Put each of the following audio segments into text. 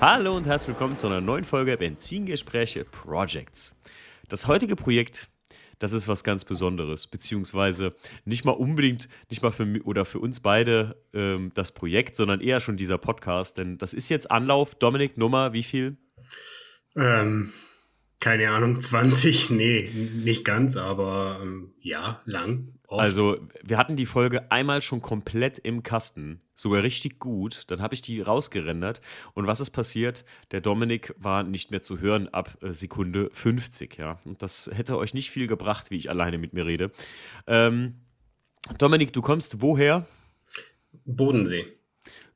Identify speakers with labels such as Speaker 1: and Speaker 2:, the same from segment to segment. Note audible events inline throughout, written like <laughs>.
Speaker 1: Hallo und herzlich willkommen zu einer neuen Folge Benzingespräche Projects. Das heutige Projekt, das ist was ganz Besonderes, beziehungsweise nicht mal unbedingt, nicht mal für mich oder für uns beide ähm, das Projekt, sondern eher schon dieser Podcast, denn das ist jetzt Anlauf. Dominik, Nummer, wie viel?
Speaker 2: Ähm, keine Ahnung, 20? Nee, nicht ganz, aber ähm, ja, lang.
Speaker 1: Oft. Also, wir hatten die Folge einmal schon komplett im Kasten, sogar richtig gut. Dann habe ich die rausgerendert. Und was ist passiert? Der Dominik war nicht mehr zu hören ab äh, Sekunde 50, ja. Und das hätte euch nicht viel gebracht, wie ich alleine mit mir rede. Ähm, Dominik, du kommst woher?
Speaker 2: Bodensee.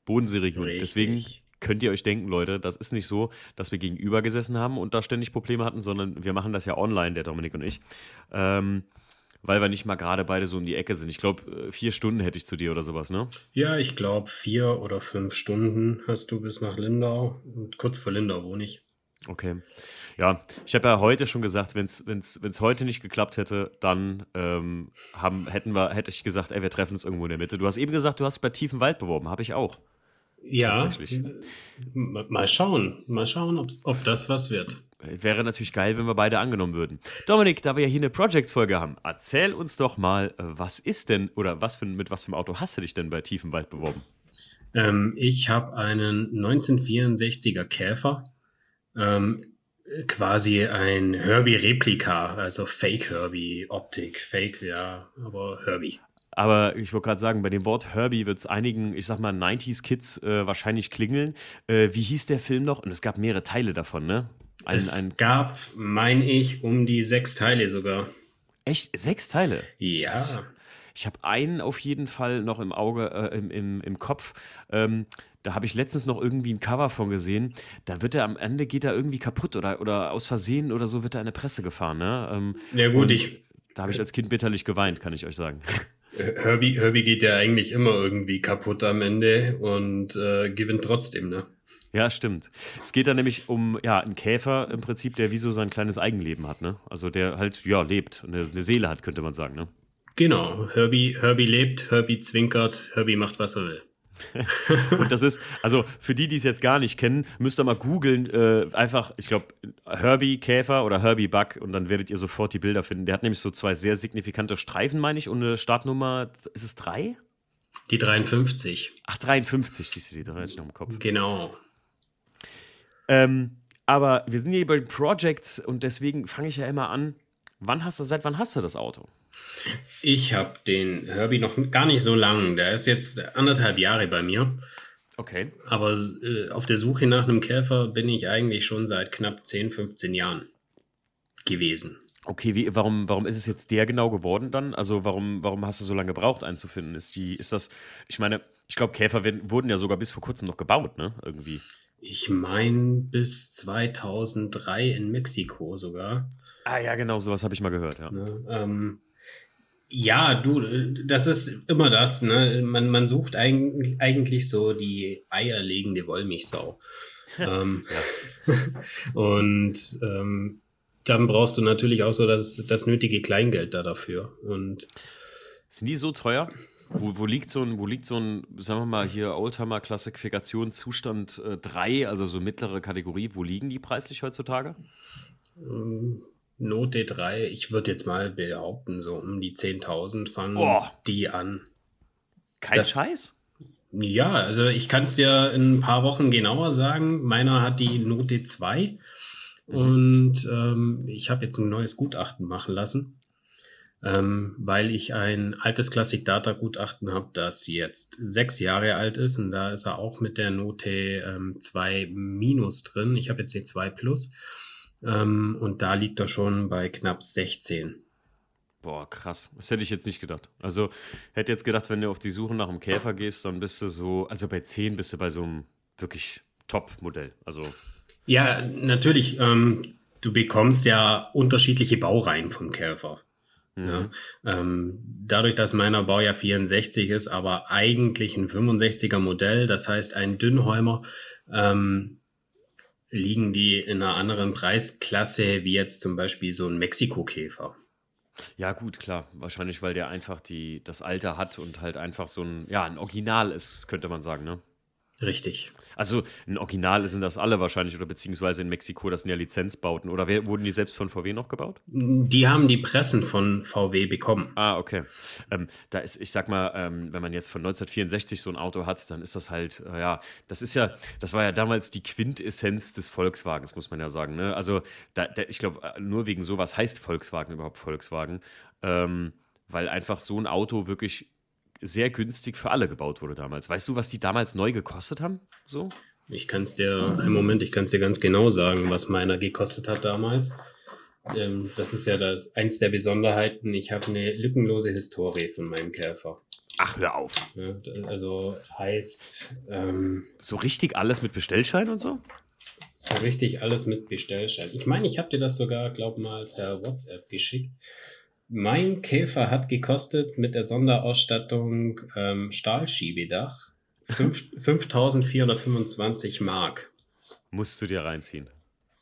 Speaker 1: Bodensee-Region. Deswegen könnt ihr euch denken, Leute, das ist nicht so, dass wir gegenüber gesessen haben und da ständig Probleme hatten, sondern wir machen das ja online, der Dominik und ich. Ähm, weil wir nicht mal gerade beide so um die Ecke sind. Ich glaube, äh, vier Stunden hätte ich zu dir oder sowas, ne?
Speaker 2: Ja, ich glaube, vier oder fünf Stunden hast du bis nach Lindau. Und kurz vor Lindau wohne ich.
Speaker 1: Okay. Ja, ich habe ja heute schon gesagt, wenn es heute nicht geklappt hätte, dann ähm, haben, hätten wir, hätte ich gesagt, ey, wir treffen uns irgendwo in der Mitte. Du hast eben gesagt, du hast bei Tiefen Wald beworben, habe ich auch.
Speaker 2: Ja, mal schauen, mal schauen, ob das was wird.
Speaker 1: Wäre natürlich geil, wenn wir beide angenommen würden. Dominik, da wir ja hier eine Projects-Folge haben, erzähl uns doch mal, was ist denn oder was für, mit was für einem Auto hast du dich denn bei Tiefenwald beworben?
Speaker 2: Ähm, ich habe einen 1964er Käfer, ähm, quasi ein Herbie-Replika, also Fake-Herbie-Optik. Fake, ja, aber Herbie.
Speaker 1: Aber ich wollte gerade sagen, bei dem Wort Herbie wird es einigen, ich sag mal, 90s-Kids äh, wahrscheinlich klingeln. Äh, wie hieß der Film noch? Und es gab mehrere Teile davon, ne?
Speaker 2: Ein, es ein gab, meine ich, um die sechs Teile sogar.
Speaker 1: Echt? Sechs Teile?
Speaker 2: Ja.
Speaker 1: Ich habe einen auf jeden Fall noch im Auge, äh, im, im, im Kopf. Ähm, da habe ich letztens noch irgendwie ein Cover von gesehen. Da wird er am Ende geht er irgendwie kaputt oder, oder aus Versehen oder so wird er in eine Presse gefahren. Ne? Ähm,
Speaker 2: ja, gut, ich.
Speaker 1: Da habe ich als Kind bitterlich geweint, kann ich euch sagen.
Speaker 2: Herbie, Herbie geht ja eigentlich immer irgendwie kaputt am Ende und äh, gewinnt trotzdem, ne?
Speaker 1: Ja, stimmt. Es geht da nämlich um ja, einen Käfer im Prinzip, der wie so sein kleines Eigenleben hat, ne? Also der halt, ja, lebt, eine, eine Seele hat, könnte man sagen, ne?
Speaker 2: Genau. Herbie, Herbie lebt, Herbie zwinkert, Herbie macht, was er will. <laughs>
Speaker 1: und das ist, also für die, die es jetzt gar nicht kennen, müsst ihr mal googeln, äh, einfach, ich glaube, Herbie Käfer oder Herbie Bug und dann werdet ihr sofort die Bilder finden. Der hat nämlich so zwei sehr signifikante Streifen, meine ich, und eine Startnummer, ist es drei?
Speaker 2: Die 53.
Speaker 1: Ach, 53, siehst du die drei noch im Kopf.
Speaker 2: Genau.
Speaker 1: Ähm, aber wir sind hier bei Projects und deswegen fange ich ja immer an. Wann hast du, seit wann hast du das Auto?
Speaker 2: Ich habe den Herbie noch gar nicht so lang. Der ist jetzt anderthalb Jahre bei mir.
Speaker 1: Okay.
Speaker 2: Aber äh, auf der Suche nach einem Käfer bin ich eigentlich schon seit knapp 10, 15 Jahren gewesen.
Speaker 1: Okay, wie, warum, warum ist es jetzt der genau geworden dann? Also warum, warum hast du so lange gebraucht einzufinden? Ist die, ist das, ich meine, ich glaube, Käfer werden, wurden ja sogar bis vor kurzem noch gebaut, ne? Irgendwie.
Speaker 2: Ich meine bis 2003 in Mexiko sogar.
Speaker 1: Ah ja, genau, sowas habe ich mal gehört, ja.
Speaker 2: Ne, ähm, ja, du, das ist immer das, ne? Man, man sucht eigentlich, eigentlich so die eierlegende Wollmilchsau. <laughs> ähm, <laughs> und ähm, dann brauchst du natürlich auch so das, das nötige Kleingeld da dafür. Und
Speaker 1: sind die so teuer? Wo, wo, liegt so ein, wo liegt so ein, sagen wir mal hier, Oldtimer-Klassifikation Zustand äh, 3, also so mittlere Kategorie, wo liegen die preislich heutzutage?
Speaker 2: Ähm, Note 3, ich würde jetzt mal behaupten, so um die 10.000 fangen oh. die an.
Speaker 1: Kein das, Scheiß?
Speaker 2: Ja, also ich kann es dir in ein paar Wochen genauer sagen. Meiner hat die Note 2 mhm. und ähm, ich habe jetzt ein neues Gutachten machen lassen ähm, weil ich ein altes Classic Data Gutachten habe, das jetzt sechs Jahre alt ist und da ist er auch mit der Note ähm, 2 minus drin. Ich habe jetzt die 2 plus ähm, und da liegt er schon bei knapp 16.
Speaker 1: Boah, krass. Das hätte ich jetzt nicht gedacht. Also hätte jetzt gedacht, wenn du auf die Suche nach einem Käfer gehst, dann bist du so, also bei 10 bist du bei so einem wirklich Top-Modell. Also.
Speaker 2: Ja, natürlich. Ähm, du bekommst ja unterschiedliche Baureihen von Käfer. Mhm. Ja, ähm, dadurch, dass meiner Baujahr 64 ist, aber eigentlich ein 65er Modell, das heißt ein Dünnhäumer, ähm, liegen die in einer anderen Preisklasse wie jetzt zum Beispiel so ein Mexiko-Käfer.
Speaker 1: Ja, gut, klar. Wahrscheinlich, weil der einfach die, das Alter hat und halt einfach so ein, ja, ein Original ist, könnte man sagen, ne?
Speaker 2: Richtig.
Speaker 1: Also ein Original sind das alle wahrscheinlich oder beziehungsweise in Mexiko, das sind ja Lizenzbauten. Oder wer, wurden die selbst von VW noch gebaut?
Speaker 2: Die haben die Pressen von VW bekommen.
Speaker 1: Ah, okay. Ähm, da ist, ich sag mal, ähm, wenn man jetzt von 1964 so ein Auto hat, dann ist das halt, äh, ja, das ist ja, das war ja damals die Quintessenz des Volkswagens, muss man ja sagen. Ne? Also da, da, ich glaube, äh, nur wegen sowas heißt Volkswagen überhaupt Volkswagen. Ähm, weil einfach so ein Auto wirklich sehr günstig für alle gebaut wurde damals. Weißt du, was die damals neu gekostet haben? So?
Speaker 2: Ich kann es dir, einen Moment, ich kann es dir ganz genau sagen, was meiner gekostet hat damals. Ähm, das ist ja das, eins der Besonderheiten. Ich habe eine lückenlose Historie von meinem Käfer.
Speaker 1: Ach, hör auf.
Speaker 2: Ja, also heißt. Ähm,
Speaker 1: so richtig alles mit Bestellschein und so?
Speaker 2: So richtig alles mit Bestellschein. Ich meine, ich habe dir das sogar, glaub mal, per WhatsApp geschickt. Mein Käfer hat gekostet mit der Sonderausstattung ähm, Stahlschiebedach 5425 <laughs> Mark.
Speaker 1: Musst du dir reinziehen.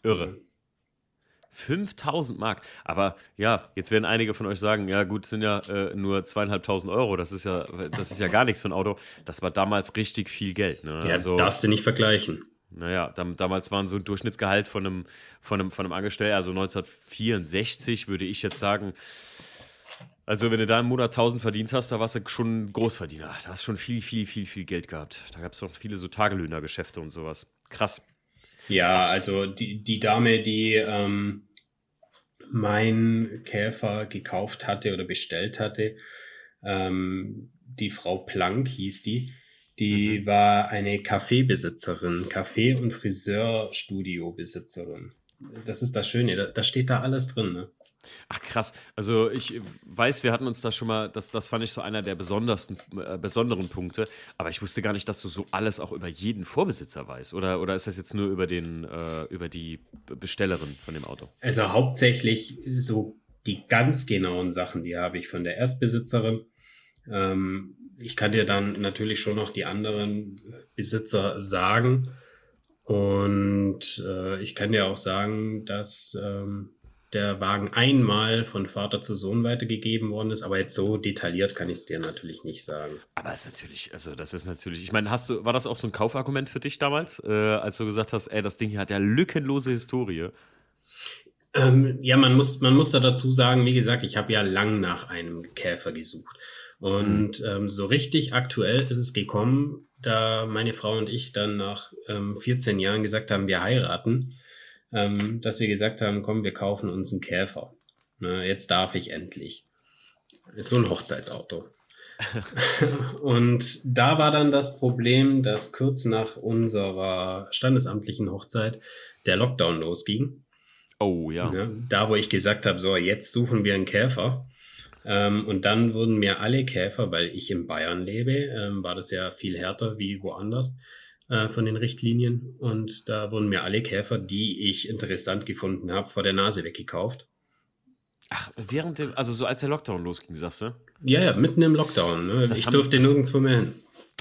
Speaker 1: Irre. Mhm. 5000 Mark. Aber ja, jetzt werden einige von euch sagen, ja gut, sind ja äh, nur zweieinhalbtausend Euro. Das ist ja, das ist ja gar nichts für ein Auto. Das war damals richtig viel Geld. Ne?
Speaker 2: Ja, also, darfst du nicht vergleichen.
Speaker 1: Naja, dam damals waren so ein Durchschnittsgehalt von einem, von einem, von einem Angestellten, also 1964 würde ich jetzt sagen, also, wenn du da im Monat 1000 verdient hast, da warst du schon ein Großverdiener. Da hast du schon viel, viel, viel, viel Geld gehabt. Da gab es noch viele so Tagelöhnergeschäfte und sowas. Krass.
Speaker 2: Ja, also die, die Dame, die ähm, mein Käfer gekauft hatte oder bestellt hatte, ähm, die Frau Plank hieß die, die mhm. war eine Kaffeebesitzerin, Kaffee- und Friseurstudio-Besitzerin das ist das Schöne, da, da steht da alles drin. Ne?
Speaker 1: Ach krass. Also ich weiß, wir hatten uns da schon mal, das, das fand ich so einer der besondersten, äh, besonderen Punkte, aber ich wusste gar nicht, dass du so alles auch über jeden Vorbesitzer weißt. Oder, oder ist das jetzt nur über, den, äh, über die Bestellerin von dem Auto?
Speaker 2: Also hauptsächlich so die ganz genauen Sachen, die habe ich von der Erstbesitzerin. Ähm, ich kann dir dann natürlich schon noch die anderen Besitzer sagen. Und äh, ich kann dir auch sagen, dass ähm, der Wagen einmal von Vater zu Sohn weitergegeben worden ist, aber jetzt so detailliert kann ich es dir natürlich nicht sagen.
Speaker 1: Aber es ist natürlich, also das ist natürlich, ich meine, hast du, war das auch so ein Kaufargument für dich damals, äh, als du gesagt hast, ey, das Ding hier hat ja lückenlose Historie?
Speaker 2: Ähm, ja, man muss, man muss da dazu sagen, wie gesagt, ich habe ja lang nach einem Käfer gesucht. Und mhm. ähm, so richtig aktuell ist es gekommen, da meine Frau und ich dann nach ähm, 14 Jahren gesagt haben, wir heiraten, ähm, dass wir gesagt haben, komm, wir kaufen uns einen Käfer. Na, jetzt darf ich endlich. Ist so ein Hochzeitsauto. <laughs> und da war dann das Problem, dass kurz nach unserer standesamtlichen Hochzeit der Lockdown losging.
Speaker 1: Oh ja. ja
Speaker 2: da, wo ich gesagt habe, so, jetzt suchen wir einen Käfer. Ähm, und dann wurden mir alle Käfer, weil ich in Bayern lebe, ähm, war das ja viel härter wie woanders äh, von den Richtlinien. Und da wurden mir alle Käfer, die ich interessant gefunden habe, vor der Nase weggekauft.
Speaker 1: Ach, während dem, also so als der Lockdown losging, sagst du?
Speaker 2: Ja, ja, mitten im Lockdown. Ne? Ich durfte nirgendwo mehr hin.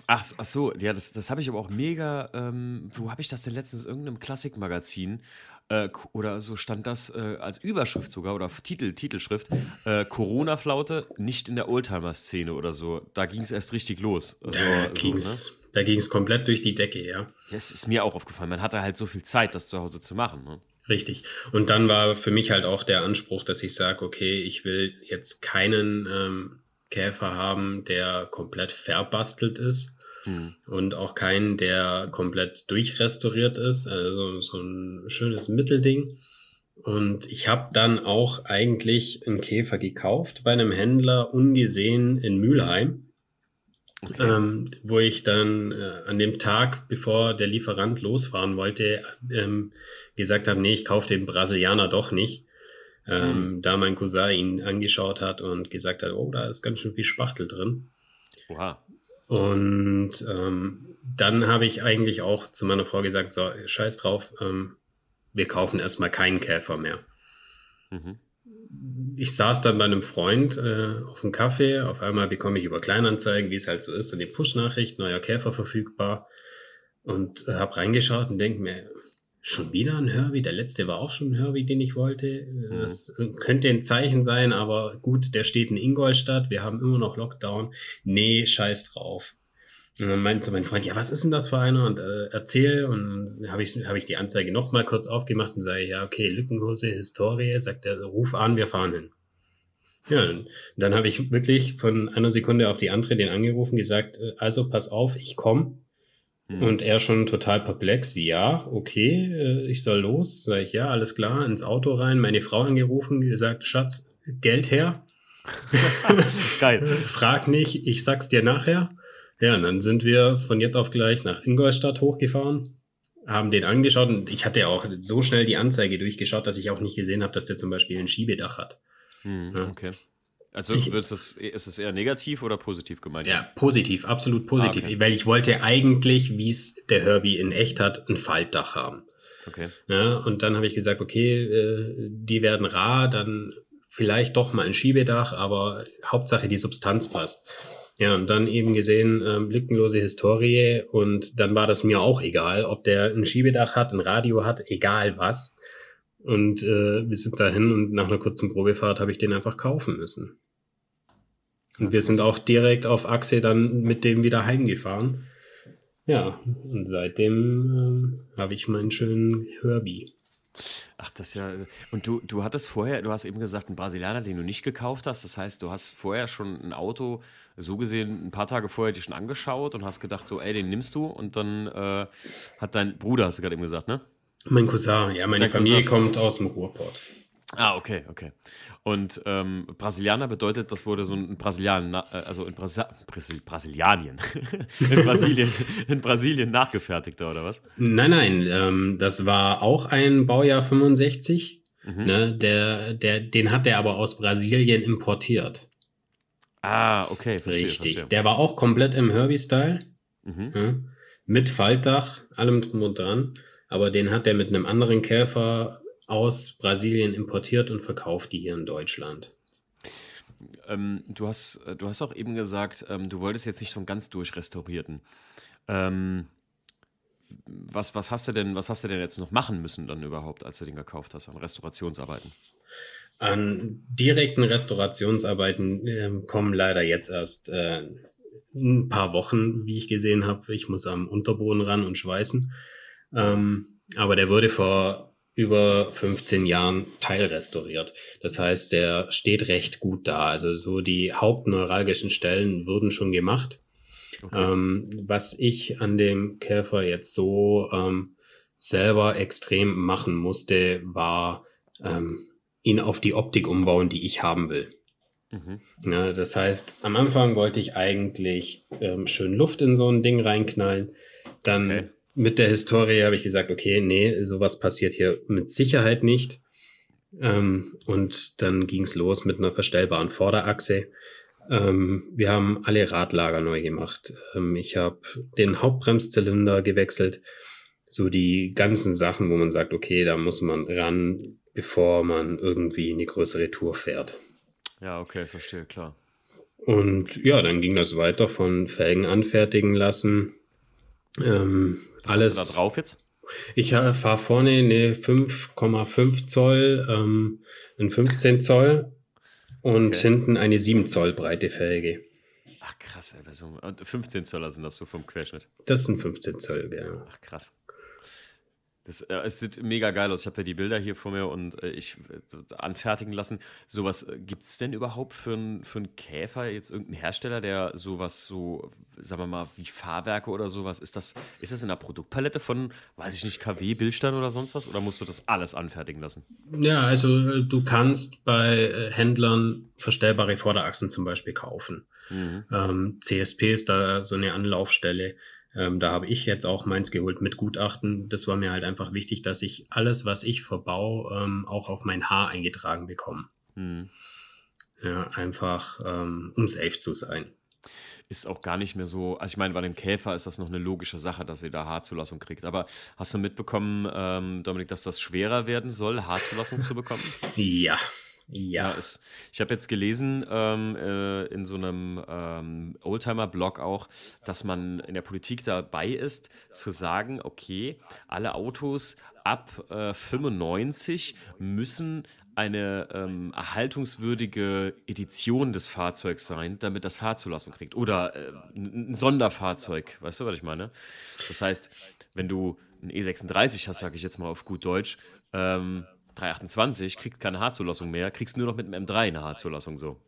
Speaker 1: Ach, ach so, ja, das, das habe ich aber auch mega. Ähm, wo habe ich das denn letztens? In irgendeinem Klassikmagazin äh, oder so stand das äh, als Überschrift sogar oder Titel, Titelschrift, äh, Corona-Flaute nicht in der Oldtimer-Szene oder so. Da ging es erst richtig los.
Speaker 2: Also, da ging es so, ne? Da ging es komplett durch die Decke, ja.
Speaker 1: Es ist mir auch aufgefallen. Man hatte halt so viel Zeit, das zu Hause zu machen. Ne?
Speaker 2: Richtig. Und dann war für mich halt auch der Anspruch, dass ich sage, okay, ich will jetzt keinen ähm, Käfer haben, der komplett verbastelt ist hm. Und auch keinen, der komplett durchrestauriert ist. Also so ein schönes Mittelding. Und ich habe dann auch eigentlich einen Käfer gekauft bei einem Händler ungesehen in Mülheim. Okay. Ähm, wo ich dann äh, an dem Tag, bevor der Lieferant losfahren wollte, ähm, gesagt habe, nee, ich kaufe den Brasilianer doch nicht. Ähm, mhm. Da mein Cousin ihn angeschaut hat und gesagt hat, oh, da ist ganz schön viel Spachtel drin. Oha. Und ähm, dann habe ich eigentlich auch zu meiner Frau gesagt, so, scheiß drauf, ähm, wir kaufen erstmal keinen Käfer mehr. Mhm. Ich saß dann bei einem Freund äh, auf dem Kaffee, auf einmal bekomme ich über Kleinanzeigen, wie es halt so ist, eine Push-Nachricht, neuer Käfer verfügbar und äh, habe reingeschaut und denke mir, Schon wieder ein Herbie? Der letzte war auch schon ein Herbie, den ich wollte. Mhm. Das könnte ein Zeichen sein, aber gut, der steht in Ingolstadt. Wir haben immer noch Lockdown. Nee, scheiß drauf. Und dann meinte mein Freund, ja, was ist denn das für einer? Und äh, erzähl. Und dann habe ich, hab ich die Anzeige nochmal kurz aufgemacht und sage, ja, okay, Lückenhose, Historie, sagt er, ruf an, wir fahren hin. Ja, dann, dann habe ich wirklich von einer Sekunde auf die andere den angerufen, gesagt, äh, also pass auf, ich komme. Hm. Und er schon total perplex, ja, okay, äh, ich soll los. Sag ich, ja, alles klar, ins Auto rein, meine Frau angerufen, gesagt, Schatz, Geld her. <laughs> Geil. Frag nicht, ich sag's dir nachher. Ja, und dann sind wir von jetzt auf gleich nach Ingolstadt hochgefahren, haben den angeschaut und ich hatte ja auch so schnell die Anzeige durchgeschaut, dass ich auch nicht gesehen habe, dass der zum Beispiel ein Schiebedach hat.
Speaker 1: Hm, ja. Okay. Also ich, ist, es, ist es eher negativ oder positiv gemeint?
Speaker 2: Ja, jetzt? positiv, absolut positiv. Ah, okay. Weil ich wollte eigentlich, wie es der Herbie in echt hat, ein Faltdach haben. Okay. Ja, und dann habe ich gesagt, okay, äh, die werden rar, dann vielleicht doch mal ein Schiebedach, aber Hauptsache die Substanz passt. Ja, und dann eben gesehen, ähm, lückenlose Historie und dann war das mir auch egal, ob der ein Schiebedach hat, ein Radio hat, egal was. Und äh, wir sind dahin und nach einer kurzen Probefahrt habe ich den einfach kaufen müssen. Und wir sind auch direkt auf Achse dann mit dem wieder heimgefahren. Ja, und seitdem äh, habe ich meinen schönen Herbie.
Speaker 1: Ach, das ist ja. Und du, du hattest vorher, du hast eben gesagt, einen Brasilianer, den du nicht gekauft hast. Das heißt, du hast vorher schon ein Auto, so gesehen, ein paar Tage vorher dich schon angeschaut und hast gedacht, so, ey, den nimmst du. Und dann äh, hat dein Bruder, hast du gerade eben gesagt, ne?
Speaker 2: Mein Cousin, ja, meine Familie Cousin. kommt aus dem Ruhrport.
Speaker 1: Ah, okay, okay. Und ähm, Brasilianer bedeutet, das wurde so ein Brasilian, äh, also in Brasi Brasil Brasilianien, <laughs> in Brasilien, <laughs> in Brasilien nachgefertigter oder was?
Speaker 2: Nein, nein, ähm, das war auch ein Baujahr 65. Mhm. Ne, der, der, den hat er aber aus Brasilien importiert.
Speaker 1: Ah, okay, verstehe.
Speaker 2: Richtig. Verstehe. Der war auch komplett im Herbie-Style. Mhm. Ja, mit Faltdach, allem drum und dran. Aber den hat er mit einem anderen Käfer aus Brasilien importiert und verkauft die hier in Deutschland.
Speaker 1: Ähm, du, hast, du hast auch eben gesagt, ähm, du wolltest jetzt nicht so einen ganz durchrestaurierten. Ähm, was, was, hast du denn, was hast du denn jetzt noch machen müssen dann überhaupt, als du den gekauft hast, an Restaurationsarbeiten?
Speaker 2: An direkten Restaurationsarbeiten äh, kommen leider jetzt erst äh, ein paar Wochen, wie ich gesehen habe. Ich muss am Unterboden ran und schweißen. Ähm, aber der wurde vor über 15 Jahren teilrestauriert. Das heißt, der steht recht gut da. Also so die hauptneuralgischen Stellen wurden schon gemacht. Okay. Ähm, was ich an dem Käfer jetzt so ähm, selber extrem machen musste, war ähm, ihn auf die Optik umbauen, die ich haben will. Mhm. Ja, das heißt, am Anfang wollte ich eigentlich ähm, schön Luft in so ein Ding reinknallen. Dann okay mit der Historie habe ich gesagt, okay, nee, sowas passiert hier mit Sicherheit nicht. Ähm, und dann ging es los mit einer verstellbaren Vorderachse. Ähm, wir haben alle Radlager neu gemacht. Ähm, ich habe den Hauptbremszylinder gewechselt. So die ganzen Sachen, wo man sagt, okay, da muss man ran, bevor man irgendwie eine größere Tour fährt.
Speaker 1: Ja, okay, verstehe, klar.
Speaker 2: Und ja, dann ging das weiter von Felgen anfertigen lassen, ähm, Was alles.
Speaker 1: Hast du da drauf jetzt?
Speaker 2: Ich fahre vorne eine 5,5 Zoll, ähm, ein 15 Zoll und okay. hinten eine 7 Zoll breite Felge.
Speaker 1: Ach krass, so 15 Zöller sind das so vom Querschnitt.
Speaker 2: Das sind 15 Zoll, ja.
Speaker 1: Ach krass. Das, äh, es sieht mega geil aus. Ich habe ja die Bilder hier vor mir und äh, ich äh, anfertigen lassen. Sowas äh, gibt es denn überhaupt für, ein, für einen Käfer, jetzt irgendeinen Hersteller, der sowas so, sagen wir mal, wie Fahrwerke oder sowas, ist das, ist das in der Produktpalette von, weiß ich nicht, KW, Bildstand oder sonst was? Oder musst du das alles anfertigen lassen?
Speaker 2: Ja, also äh, du kannst bei äh, Händlern verstellbare Vorderachsen zum Beispiel kaufen. Mhm. Ähm, CSP ist da so eine Anlaufstelle. Ähm, da habe ich jetzt auch meins geholt mit Gutachten. Das war mir halt einfach wichtig, dass ich alles, was ich verbau, ähm, auch auf mein Haar eingetragen bekomme. Mhm. Ja, einfach ähm, um safe zu sein.
Speaker 1: Ist auch gar nicht mehr so, also ich meine, bei dem Käfer ist das noch eine logische Sache, dass ihr da Haarzulassung kriegt. Aber hast du mitbekommen, ähm, Dominik, dass das schwerer werden soll, Haarzulassung zu bekommen?
Speaker 2: Ja, ja.
Speaker 1: ja es, ich habe jetzt gelesen ähm, äh, in so einem ähm, Oldtimer-Blog auch, dass man in der Politik dabei ist, zu sagen, okay, alle Autos ab äh, 95 müssen eine ähm, erhaltungswürdige Edition des Fahrzeugs sein, damit das Fahrzulassung kriegt. Oder äh, ein Sonderfahrzeug, weißt du, was ich meine? Das heißt, wenn du ein E36 hast, sage ich jetzt mal auf gut Deutsch, ähm, 328 kriegt keine H-Zulassung mehr, kriegst nur noch mit dem M3 eine H-Zulassung so.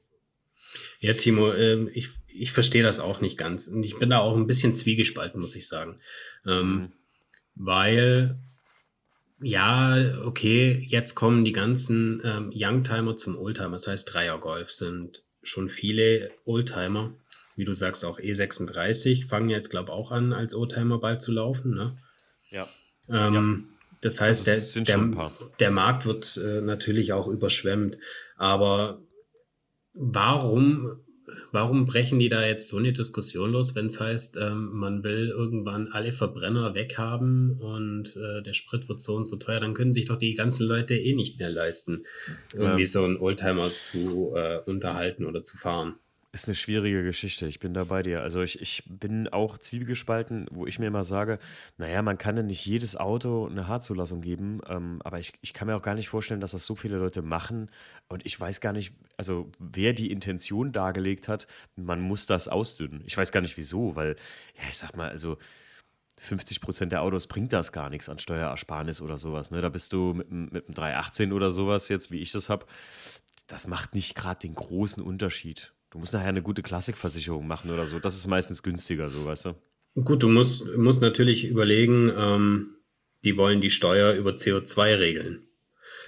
Speaker 2: Ja, Timo, äh, ich, ich verstehe das auch nicht ganz. Und ich bin da auch ein bisschen zwiegespalten, muss ich sagen. Ähm, mhm. Weil, ja, okay, jetzt kommen die ganzen ähm, Youngtimer zum Oldtimer. Das heißt, Dreiergolf sind schon viele Oldtimer. Wie du sagst, auch E36 fangen jetzt, glaube ich, auch an, als Oldtimer bald zu laufen. Ne?
Speaker 1: Ja.
Speaker 2: Ähm, ja. Das heißt, das der, der, der, Markt wird äh, natürlich auch überschwemmt. Aber warum, warum brechen die da jetzt so eine Diskussion los, wenn es heißt, ähm, man will irgendwann alle Verbrenner weghaben und äh, der Sprit wird so und so teuer, dann können sich doch die ganzen Leute eh nicht mehr leisten, irgendwie ja. so einen Oldtimer zu äh, unterhalten oder zu fahren.
Speaker 1: Ist eine schwierige Geschichte, ich bin da bei dir. Also ich, ich bin auch zwiebelgespalten, wo ich mir immer sage, naja, man kann ja nicht jedes Auto eine H-Zulassung geben, ähm, aber ich, ich kann mir auch gar nicht vorstellen, dass das so viele Leute machen und ich weiß gar nicht, also wer die Intention dargelegt hat, man muss das ausdünnen. Ich weiß gar nicht wieso, weil, ja, ich sag mal, also 50 Prozent der Autos bringt das gar nichts an Steuerersparnis oder sowas. Ne? Da bist du mit, mit einem 318 oder sowas jetzt, wie ich das habe, das macht nicht gerade den großen Unterschied. Du musst nachher eine gute Klassikversicherung machen oder so. Das ist meistens günstiger, so weißt du.
Speaker 2: Gut, du musst, musst natürlich überlegen, ähm, die wollen die Steuer über CO2 regeln.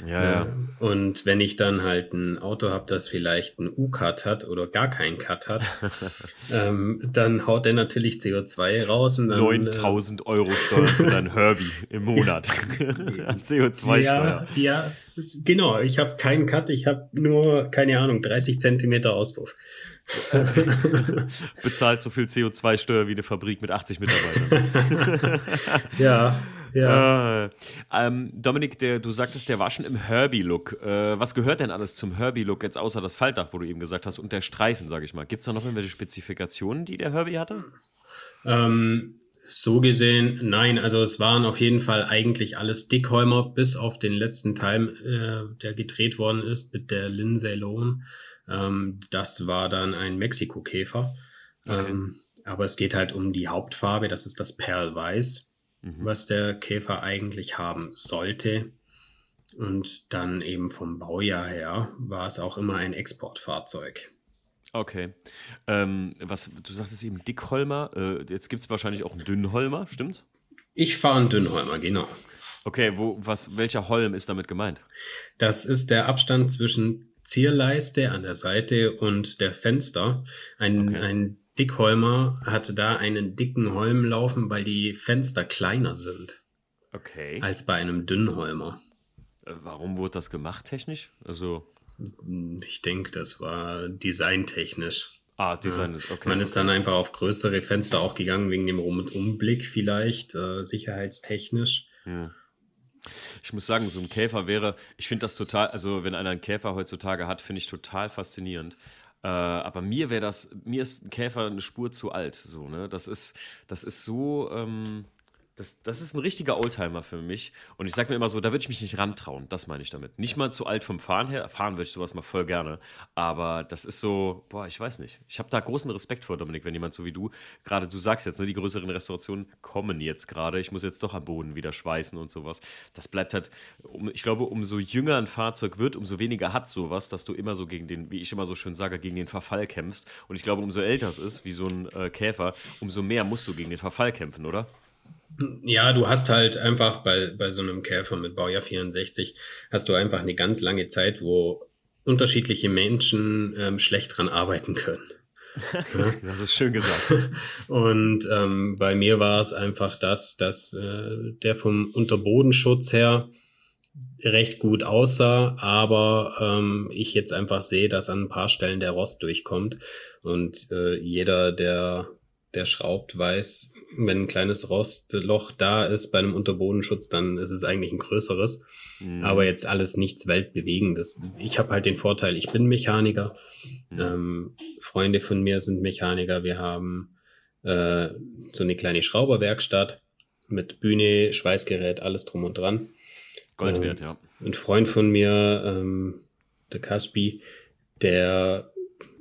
Speaker 1: Ja, ja.
Speaker 2: Und wenn ich dann halt ein Auto habe, das vielleicht einen U-Cut hat oder gar keinen Cut hat, <laughs> ähm, dann haut der natürlich CO2 raus. Und
Speaker 1: dann, 9000 äh, Euro Steuer für dein Herbie im Monat <laughs> an CO2-Steuer.
Speaker 2: Ja, ja, genau. Ich habe keinen Cut, ich habe nur, keine Ahnung, 30 Zentimeter Auspuff. <laughs>
Speaker 1: Bezahlt so viel CO2-Steuer wie eine Fabrik mit 80 Mitarbeitern.
Speaker 2: ja. Ja.
Speaker 1: Äh, ähm, Dominik, der, du sagtest, der war schon im Herbie-Look. Äh, was gehört denn alles zum Herbie-Look jetzt außer das Faltdach, wo du eben gesagt hast, und der Streifen, sage ich mal? Gibt es da noch irgendwelche Spezifikationen, die der Herbie hatte?
Speaker 2: Ähm, so gesehen, nein. Also es waren auf jeden Fall eigentlich alles Dickhäumer, bis auf den letzten Teil, äh, der gedreht worden ist mit der Lindsay Lohan. Ähm, das war dann ein Mexiko-Käfer. Okay. Ähm, aber es geht halt um die Hauptfarbe, das ist das Perlweiß mhm. was der Käfer eigentlich haben sollte. Und dann eben vom Baujahr her war es auch immer ein Exportfahrzeug.
Speaker 1: Okay. Ähm, was, du sagtest eben Dickholmer. Äh, jetzt gibt es wahrscheinlich auch einen Dünnholmer, stimmt's?
Speaker 2: Ich fahre einen Dünnholmer, genau.
Speaker 1: Okay, wo, was, welcher Holm ist damit gemeint?
Speaker 2: Das ist der Abstand zwischen Zierleiste an der Seite und der Fenster. Ein, okay. ein Dickholmer hatte da einen dicken Holm laufen, weil die Fenster kleiner sind.
Speaker 1: Okay.
Speaker 2: Als bei einem Dünnholmer.
Speaker 1: Äh, warum wurde das gemacht technisch? Also.
Speaker 2: Ich denke, das war designtechnisch.
Speaker 1: Ah, Design ist okay.
Speaker 2: Man ist dann einfach auf größere Fenster auch gegangen, wegen dem Rundumblick vielleicht, äh, sicherheitstechnisch.
Speaker 1: Ja. Ich muss sagen, so ein Käfer wäre, ich finde das total, also wenn einer einen Käfer heutzutage hat, finde ich total faszinierend. Äh, aber mir wäre das, mir ist ein Käfer eine Spur zu alt. So, ne? Das ist, das ist so, ähm, das, das ist ein richtiger Oldtimer für mich. Und ich sage mir immer so, da würde ich mich nicht rantrauen. Das meine ich damit. Nicht mal zu alt vom Fahren her. Fahren würde ich sowas mal voll gerne. Aber das ist so, boah, ich weiß nicht. Ich habe da großen Respekt vor, Dominik, wenn jemand so wie du, gerade du sagst jetzt, ne, die größeren Restaurationen kommen jetzt gerade. Ich muss jetzt doch am Boden wieder schweißen und sowas. Das bleibt halt, um, ich glaube, umso jünger ein Fahrzeug wird, umso weniger hat sowas, dass du immer so gegen den, wie ich immer so schön sage, gegen den Verfall kämpfst. Und ich glaube, umso älter es ist, wie so ein äh, Käfer, umso mehr musst du gegen den Verfall kämpfen, oder?
Speaker 2: Ja, du hast halt einfach bei, bei so einem Käfer mit Baujahr 64, hast du einfach eine ganz lange Zeit, wo unterschiedliche Menschen ähm, schlecht dran arbeiten können. <laughs>
Speaker 1: Ja? das ist schön gesagt. <laughs>
Speaker 2: Und ähm, bei mir war es einfach das, dass äh, der vom Unterbodenschutz her recht gut aussah, aber ähm, ich jetzt einfach sehe, dass an ein paar Stellen der Rost durchkommt. Und äh, jeder, der der schraubt, weiß, wenn ein kleines Rostloch da ist bei einem Unterbodenschutz, dann ist es eigentlich ein größeres. Mhm. Aber jetzt alles nichts Weltbewegendes. Ich habe halt den Vorteil, ich bin Mechaniker. Mhm. Ähm, Freunde von mir sind Mechaniker. Wir haben äh, so eine kleine Schrauberwerkstatt mit Bühne, Schweißgerät, alles drum und dran.
Speaker 1: Gold wert,
Speaker 2: Ähm,
Speaker 1: ja.
Speaker 2: Ein Freund von mir, ähm, der Caspi, der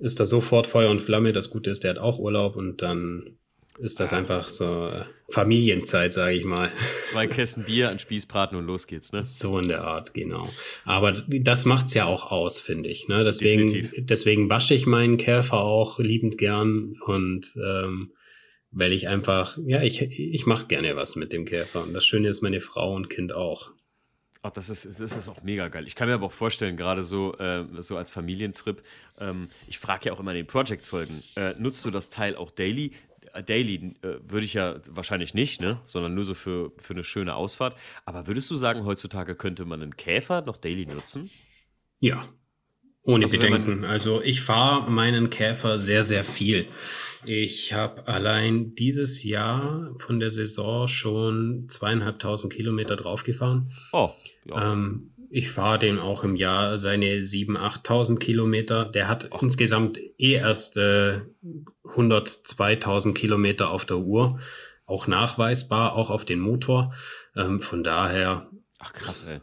Speaker 2: ist da sofort Feuer und Flamme. Das Gute ist, der hat auch Urlaub und dann ist das einfach so äh, Familienzeit, sage ich mal. <laughs>
Speaker 1: Zwei Kästen Bier, ein Spießbraten und los geht's, ne?
Speaker 2: So in der Art, genau. Aber das macht's ja auch aus, finde ich. Ne? Deswegen,
Speaker 1: Definitiv.
Speaker 2: deswegen wasche ich meinen Käfer auch liebend gern und ähm, weil ich einfach, ja, ich, ich mache gerne was mit dem Käfer. Und das Schöne ist, meine Frau und Kind auch.
Speaker 1: Ach, das ist, das ist auch mega geil. Ich kann mir aber auch vorstellen, gerade so, äh, so als Familientrip, ähm, ich frage ja auch immer in den Projects-Folgen, äh, nutzt du das Teil auch daily? Äh, Daily äh, würde ich ja wahrscheinlich nicht, ne? sondern nur so für, für eine schöne Ausfahrt. Aber würdest du sagen, heutzutage könnte man einen Käfer noch daily nutzen?
Speaker 2: Ja, ohne
Speaker 1: Also
Speaker 2: Bedenken. also ich fahre meinen Käfer sehr, sehr viel. Ich habe allein dieses Jahr von der Saison schon zweieinhalbtausend Kilometer draufgefahren.
Speaker 1: Oh, ja.
Speaker 2: Ähm, ich fahre den auch im Jahr seine 7.000, 8.000 Kilometer. Der hat
Speaker 1: Ach.
Speaker 2: insgesamt eh erst äh, 102.000 Kilometer auf der Uhr. Auch nachweisbar, auch auf den Motor. Ähm, von daher,
Speaker 1: Ach krass, ey.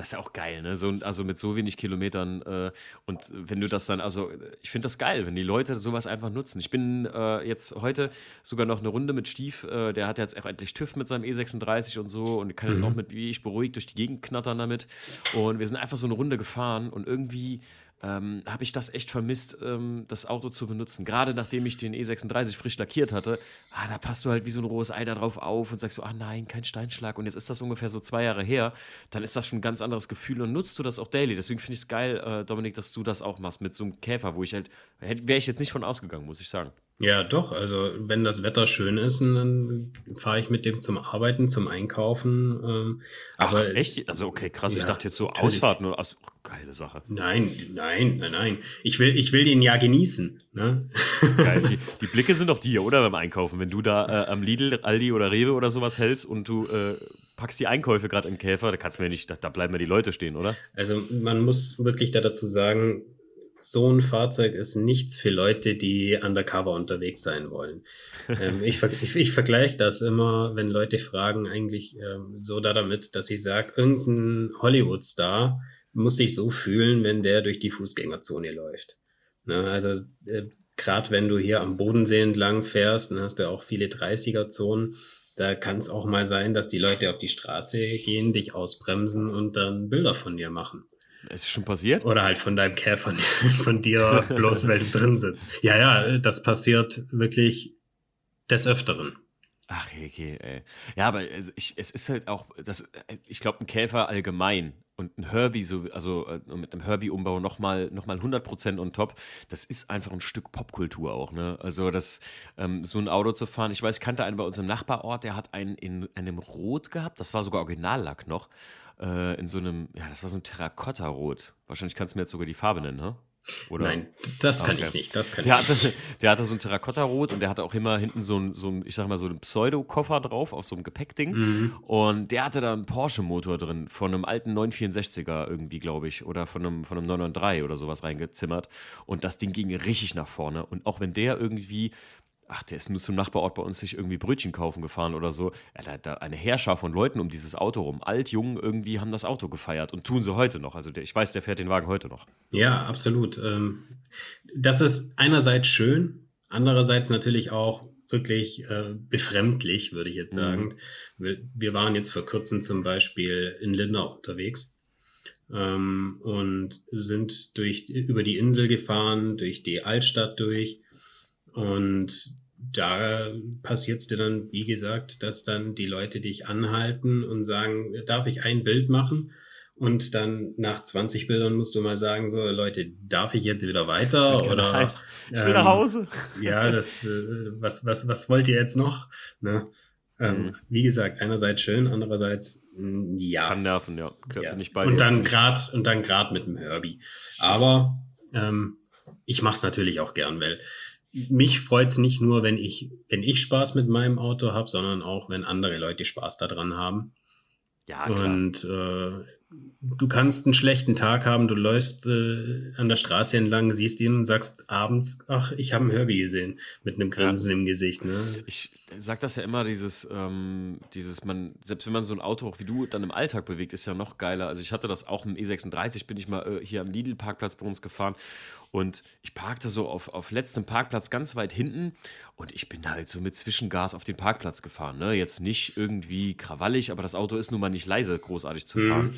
Speaker 1: Das ist ja auch geil, ne? So, also mit so wenig Kilometern äh, und wenn du das dann, also ich finde das geil, wenn die Leute sowas einfach nutzen. Ich bin äh, jetzt heute sogar noch eine Runde mit Stief, äh, der hat jetzt auch endlich TÜV mit seinem E36 und so und kann jetzt
Speaker 2: Mhm.
Speaker 1: auch mit, wie ich, beruhigt durch die Gegend knattern damit. Und wir sind einfach so eine Runde gefahren und irgendwie ähm, habe ich das echt vermisst, ähm, das Auto zu benutzen. Gerade nachdem ich den E36 frisch lackiert hatte, ah, da passt du halt wie so ein rohes Ei da drauf auf und sagst so, ah nein, kein Steinschlag. Und jetzt ist das ungefähr so zwei Jahre her. Dann ist das schon ein ganz anderes Gefühl und nutzt du das auch daily. Deswegen finde ich es geil, äh, Dominik, dass du das auch machst mit so einem Käfer, wo ich halt, wäre ich jetzt nicht von ausgegangen, muss ich sagen.
Speaker 2: Ja doch, also wenn das Wetter schön ist, dann fahre ich mit dem zum Arbeiten, zum Einkaufen. Ähm, aber
Speaker 1: Ach, echt? Also okay, krass. ich
Speaker 2: Ja,
Speaker 1: dachte jetzt so
Speaker 2: natürlich.
Speaker 1: Ausfahrten oder also, geile Sache.
Speaker 2: Nein, nein, nein, nein. Ich will, ich will den ja genießen. Ne?
Speaker 1: Geil. Die, <laughs> die Blicke sind doch dir, oder beim Einkaufen. Wenn du da äh, am Lidl, Aldi oder Rewe oder sowas hältst und du äh, packst die Einkäufe gerade in den Käfer, da kannst du mir nicht, da, da bleiben mir die Leute stehen, oder?
Speaker 2: Also man muss wirklich da dazu sagen, so ein Fahrzeug ist nichts für Leute, die undercover unterwegs sein wollen. ähm, <laughs> ich, ver ich, ich vergleiche das immer, wenn Leute fragen, eigentlich ähm, so da damit, dass ich sage, irgendein Hollywood-Star muss sich so fühlen, wenn der durch die Fußgängerzone läuft. Ne, also äh, gerade wenn du hier am Bodensee entlang fährst, dann hast du auch viele 30er-Zonen. Da kann es auch mal sein, dass die Leute auf die Straße gehen, dich ausbremsen und dann Bilder von dir machen.
Speaker 1: Ist schon passiert?
Speaker 2: Oder halt von deinem Käfer, <laughs> von dir, bloß weil du drin sitzt. Ja, ja, das passiert wirklich des Öfteren.
Speaker 1: Ach, okay, ey. Ja, aber es, ich, es ist halt auch, das, ich glaube, ein Käfer allgemein und ein Herbie, so, also äh, mit einem Herbie-Umbau nochmal noch mal 100% on top, das ist einfach ein Stück Popkultur auch, ne? Also, das, ähm, so ein Auto zu fahren, ich weiß, ich kannte einen bei uns im Nachbarort, der hat einen in einem Rot gehabt, das war sogar Originallack noch, äh, in so einem, ja, das war so ein Terrakotta-Rot. Wahrscheinlich kannst du mir jetzt sogar die Farbe nennen, ne? Oder?
Speaker 2: Nein, das kann
Speaker 1: Okay.
Speaker 2: ich nicht. Das kann
Speaker 1: Der
Speaker 2: ich
Speaker 1: hatte, <laughs> der hatte so ein Terrakotta-Rot und der hatte auch immer hinten so ein, so ein ich sag mal, so einen Pseudo-Koffer drauf, auf so einem Gepäckding.
Speaker 2: Mhm.
Speaker 1: Und der hatte da einen Porsche-Motor drin, von einem alten 964er irgendwie, glaube ich, oder von einem, von einem 993 oder sowas reingezimmert. Und das Ding ging richtig nach vorne. Und auch wenn der irgendwie, ach, der ist nur zum Nachbarort bei uns sich irgendwie Brötchen kaufen gefahren oder so, ja, da, da eine Herrscher von Leuten um dieses Auto rum, alt, jung, irgendwie haben das Auto gefeiert und tun sie heute noch. Also der, ich weiß, der fährt den Wagen heute noch.
Speaker 2: Ja, absolut. Ähm, Das ist einerseits schön, andererseits natürlich auch wirklich äh, befremdlich, würde ich jetzt
Speaker 1: Mhm.
Speaker 2: sagen. Wir, wir waren jetzt vor kurzem zum Beispiel in Lindau unterwegs ähm, und sind durch, über die Insel gefahren, durch die Altstadt durch. Und da passiert es dir dann, wie gesagt, dass dann die Leute dich anhalten und sagen, darf ich ein Bild machen? Und dann nach 20 Bildern musst du mal sagen, so Leute, darf ich jetzt wieder weiter?
Speaker 1: Ich
Speaker 2: Oder
Speaker 1: heim. Ich will
Speaker 2: ähm,
Speaker 1: nach Hause.
Speaker 2: ja, das, äh, was, was, was wollt ihr jetzt noch? Ne? Ähm,
Speaker 1: Mhm.
Speaker 2: Wie gesagt, einerseits schön, andererseits mh, ja.
Speaker 1: Kann nerven, ja.
Speaker 2: ja.
Speaker 1: Bin ich bei
Speaker 2: und dann grad und dann grad mit dem Herbie. Aber ähm, ich mache es natürlich auch gern, weil mich freut es nicht nur, wenn ich, wenn ich Spaß mit meinem Auto habe, sondern auch, wenn andere Leute Spaß daran haben.
Speaker 1: Ja, klar.
Speaker 2: Und äh, du kannst einen schlechten Tag haben, du läufst äh, an der Straße entlang, siehst ihn und sagst abends, ach, ich habe einen Herbie gesehen, mit einem Grinsen ja. im Gesicht. Ne?
Speaker 1: Ich sag das ja immer, dieses, ähm, dieses, man, selbst wenn man so ein Auto auch wie du dann im Alltag bewegt, ist ja noch geiler. Also ich hatte das auch im E36, bin ich mal äh, hier am Lidl-Parkplatz bei uns gefahren und ich parkte so auf, auf letztem Parkplatz ganz weit hinten und ich bin halt so mit Zwischengas auf den Parkplatz gefahren. Ne? Jetzt nicht irgendwie krawallig, aber das Auto ist nun mal nicht leise großartig zu fahren. Mhm.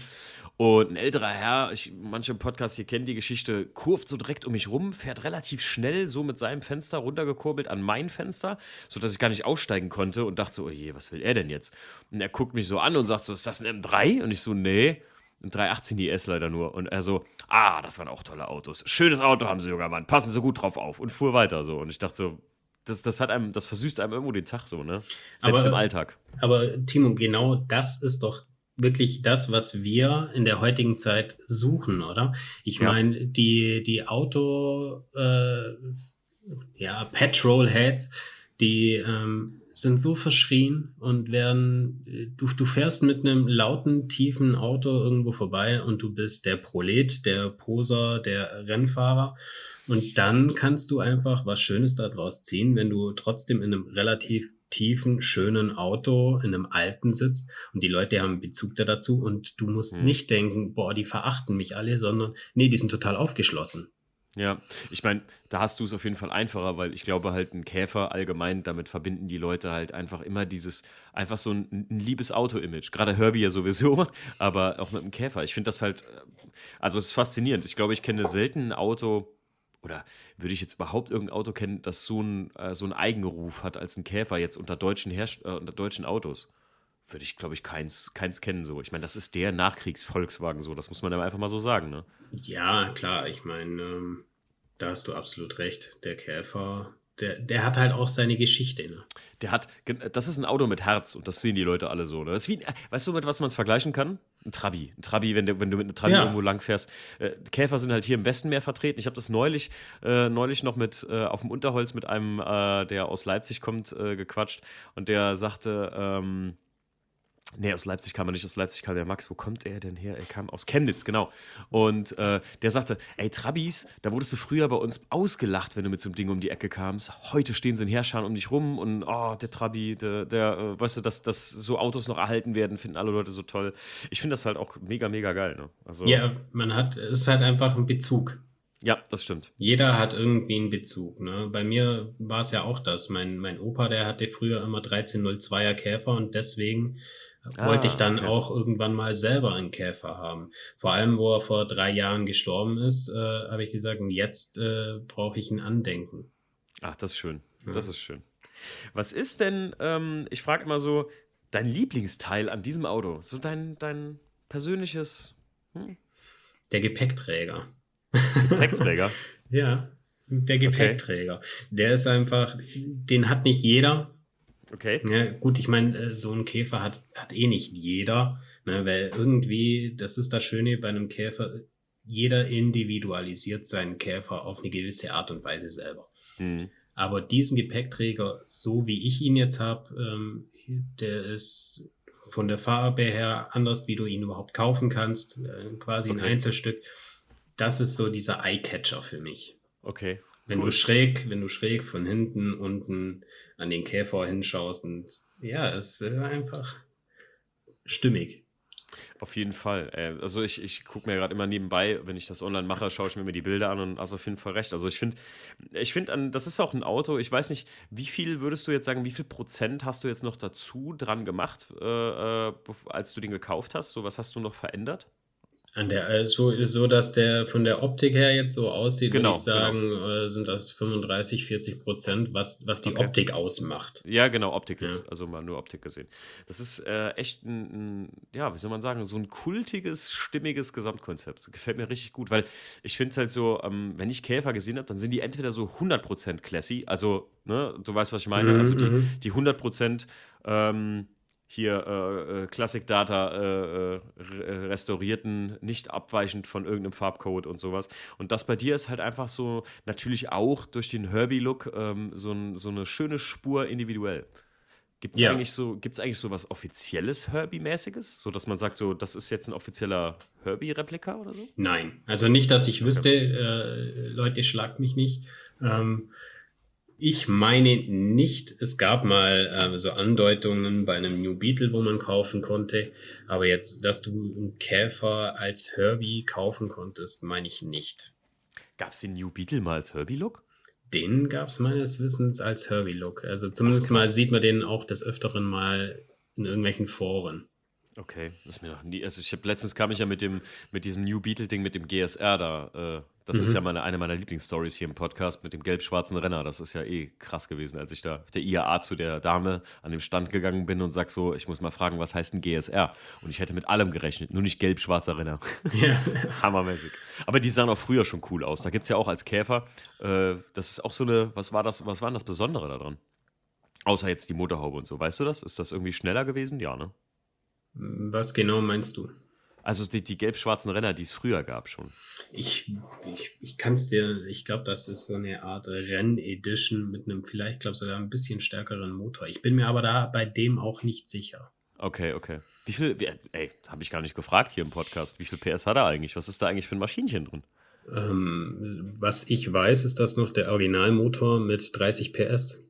Speaker 1: Und ein älterer Herr, ich, manche im Podcast hier kennen die Geschichte, kurft so direkt um mich rum, fährt relativ schnell so mit seinem Fenster runtergekurbelt an mein Fenster, sodass ich gar nicht aussteigen konnte und dachte so, oh je, was will er denn jetzt? Und er guckt mich so an und sagt so, ist das ein M3? Und ich so, nee. Ein 318 IS leider nur. Und er so, ah, das waren auch tolle Autos. Schönes Auto haben sie, junger Mann. Passen sie gut drauf auf. Und fuhr weiter so. Und ich dachte so, das, das hat einem, das versüßt einem irgendwo den Tag so, ne? Selbst aber, im Alltag.
Speaker 2: Aber Timo, genau das ist doch wirklich das, was wir in der heutigen Zeit suchen, oder? Ich ja. meine, die, die Auto, äh, ja, Petrol-Heads, die ähm, sind so verschrien und werden, du, du fährst mit einem lauten, tiefen Auto irgendwo vorbei und du bist der Prolet, der Poser, der Rennfahrer. Und dann kannst du einfach was Schönes daraus ziehen, wenn du trotzdem in einem relativ tiefen, schönen Auto in einem alten sitzt und die Leute haben Bezug da dazu und du musst hm. nicht denken, boah, die verachten mich alle, sondern nee, die sind total aufgeschlossen.
Speaker 1: Ja, ich meine, da hast du es auf jeden Fall einfacher, weil ich glaube halt ein Käfer allgemein, damit verbinden die Leute halt einfach immer dieses, einfach so ein, ein liebes Auto-Image. Gerade Herbie ja sowieso, <laughs> aber auch mit dem Käfer. Ich finde das halt, also es ist faszinierend. Ich glaube, ich kenne selten ein Auto, oder würde ich jetzt überhaupt irgendein Auto kennen, das so, ein, äh, so einen Eigenruf hat als ein Käfer jetzt unter deutschen, Herst äh, unter deutschen Autos? Würde ich, glaube ich, keins, keins kennen so. Ich meine, das ist der Nachkriegs-Volkswagen so, das muss man einfach mal so sagen, ne?
Speaker 2: Ja, klar, ich meine, ähm, da hast du absolut recht. Der Käfer, der, der hat halt auch seine Geschichte. Ne?
Speaker 1: Der hat, das ist ein Auto mit Herz und das sehen die Leute alle so. Ne? Das ist wie, weißt du, mit was man es vergleichen kann? Ein Trabi. Ein Trabi, wenn, du, wenn du mit einem Trabi ja. irgendwo lang fährst. Äh, Käfer sind halt hier im Westen mehr vertreten. Ich habe das neulich, äh, neulich noch mit äh, auf dem Unterholz mit einem, äh, der aus Leipzig kommt, äh, gequatscht und der sagte, ähm, Nee, aus Leipzig kam er nicht, aus Leipzig kam der Max. Wo kommt er denn her? Er kam aus Chemnitz, genau. Und äh, der sagte, ey, Trabis, da wurdest du früher bei uns ausgelacht, wenn du mit so einem Ding um die Ecke kamst. Heute stehen sie in Herrschern um dich rum und, oh, der Trabi, der, der äh, weißt du, dass, dass so Autos noch erhalten werden, finden alle Leute so toll. Ich finde das halt auch mega, mega geil. Ne?
Speaker 2: Also, ja, man hat, es ist halt einfach ein Bezug.
Speaker 1: Ja, das stimmt.
Speaker 2: Jeder hat irgendwie einen Bezug. Ne? Bei mir war es ja auch das. Mein, mein Opa, der hatte früher immer 1302er Käfer und deswegen ah, wollte ich dann okay. auch irgendwann mal selber einen Käfer haben. Vor allem, wo er vor drei Jahren gestorben ist, äh, habe ich gesagt, jetzt äh, brauche ich ein Andenken.
Speaker 1: Ach, das ist schön. Ja. Das ist schön. Was ist denn, ähm, ich frage immer so, dein Lieblingsteil an diesem Auto? So dein, dein persönliches. Hm?
Speaker 2: Der Gepäckträger.
Speaker 1: Gepäckträger? <laughs>
Speaker 2: ja, der Gepäckträger. Okay. Der ist einfach, den hat nicht jeder.
Speaker 1: Okay.
Speaker 2: Ja, gut, ich meine, äh, so ein Käfer hat, hat eh nicht jeder, ne, weil irgendwie, das ist das Schöne bei einem Käfer, jeder individualisiert seinen Käfer auf eine gewisse Art und Weise selber. Mhm. Aber diesen Gepäckträger, so wie ich ihn jetzt habe, ähm, der ist von der Farbe her anders, wie du ihn überhaupt kaufen kannst, äh, quasi okay. ein Einzelstück. Das ist so dieser Eyecatcher für mich.
Speaker 1: Okay.
Speaker 2: Wenn cool. du schräg, wenn du schräg von hinten unten an den Käfer hinschaust und ja, es ist einfach stimmig.
Speaker 1: Auf jeden Fall. Also ich, ich gucke mir gerade immer nebenbei, wenn ich das online mache, schaue ich mir immer die Bilder an und hast auf jeden Fall recht. Also ich finde, ich finde, das ist auch ein Auto, ich weiß nicht, wie viel würdest du jetzt sagen, wie viel Prozent hast du jetzt noch dazu dran gemacht, äh, äh als du den gekauft hast? So, was hast du noch verändert?
Speaker 2: An der, äh, so, so, dass der von der Optik her jetzt so aussieht, genau, würde ich sagen, genau. Sind das 35, 40 Prozent, was, was die okay. Optik ausmacht.
Speaker 1: Ja, genau, Optik jetzt. Ja. Also mal nur Optik gesehen. Das ist äh, echt ein, ein, ja, wie soll man sagen, so ein kultiges, stimmiges Gesamtkonzept. Gefällt mir richtig gut, weil ich finde es halt so, ähm, wenn ich Käfer gesehen habe, dann sind die entweder so 100% classy, also, ne, du weißt, was ich meine, mhm, also die, mhm. die 100% ähm, hier äh, äh, Classic Data äh, äh, restaurierten, nicht abweichend von irgendeinem Farbcode und sowas. Und das bei dir ist halt einfach so, natürlich auch durch den Herbie-Look, ähm, so, so eine schöne Spur individuell. Gibt es ja. eigentlich, so, eigentlich so was Offizielles Herbie-mäßiges? So dass man sagt, so, das ist jetzt ein offizieller Herbie-Replika oder so?
Speaker 2: Nein, also nicht, dass ich wüsste, äh, Leute, schlagt mich nicht. Ähm, ich meine nicht, es gab mal äh, so Andeutungen bei einem New Beetle, wo man kaufen konnte, aber jetzt, dass du einen Käfer als Herbie kaufen konntest, meine ich nicht.
Speaker 1: Gab es den New Beetle mal als Herbie-Look?
Speaker 2: Den gab es meines Wissens als Herbie-Look. Also zumindest Ach, mal sieht man den auch des Öfteren mal in irgendwelchen Foren.
Speaker 1: Okay, das ist mir noch nie. Also ich habe letztens kam ich ja mit dem mit diesem New Beetle Ding mit dem GSR da. Äh, das mhm. ist ja meine, eine meiner Lieblingsstories hier im Podcast mit dem gelb-schwarzen Renner. Das ist ja eh krass gewesen, als ich da auf der IAA zu der Dame an dem Stand gegangen bin und sag so, ich muss mal fragen, was heißt ein GSR? Und ich hätte mit allem gerechnet, nur nicht gelb-schwarzer Renner. <laughs> Ja. <laughs> Hammermäßig. Aber die sahen auch früher schon cool aus. Da gibt es ja auch als Käfer, äh, das ist auch so eine, was war das, was war denn das Besondere daran? Außer jetzt die Motorhaube und so. Weißt du das? Ist das irgendwie schneller gewesen? Ja, ne?
Speaker 2: Was genau meinst du?
Speaker 1: Also die, die gelb-schwarzen Renner, die es früher gab schon.
Speaker 2: Ich, ich, ich kann es dir, ich glaube, das ist so eine Art Renn-Edition mit einem vielleicht, glaube sogar ein bisschen stärkeren Motor. Ich bin mir aber da bei dem auch nicht sicher.
Speaker 1: Okay, okay. Wie viel, ey, habe ich gar nicht gefragt hier im Podcast. Wie viel PS hat er eigentlich? Was ist da eigentlich für ein Maschinchen drin?
Speaker 2: Ähm, was ich weiß, ist das noch der Originalmotor mit 30 PS.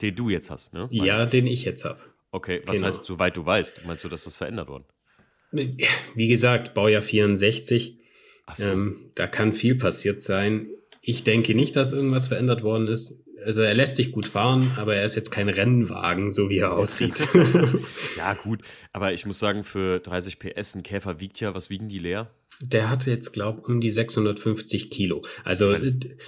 Speaker 1: Den du jetzt hast, ne?
Speaker 2: Ja, den ich jetzt habe.
Speaker 1: Okay, was genau. heißt, soweit du weißt? Meinst du, dass das verändert worden?
Speaker 2: Wie gesagt, Baujahr 64. So. Ähm, da kann viel passiert sein. Ich denke nicht, dass irgendwas verändert worden ist also er lässt sich gut fahren, aber er ist jetzt kein Rennwagen, so wie er aussieht. <laughs>
Speaker 1: ja, gut, aber ich muss sagen, für 30 PS ein Käfer wiegt ja, was wiegen die leer?
Speaker 2: Der hatte jetzt, glaube ich, um die 650 Kilo. Also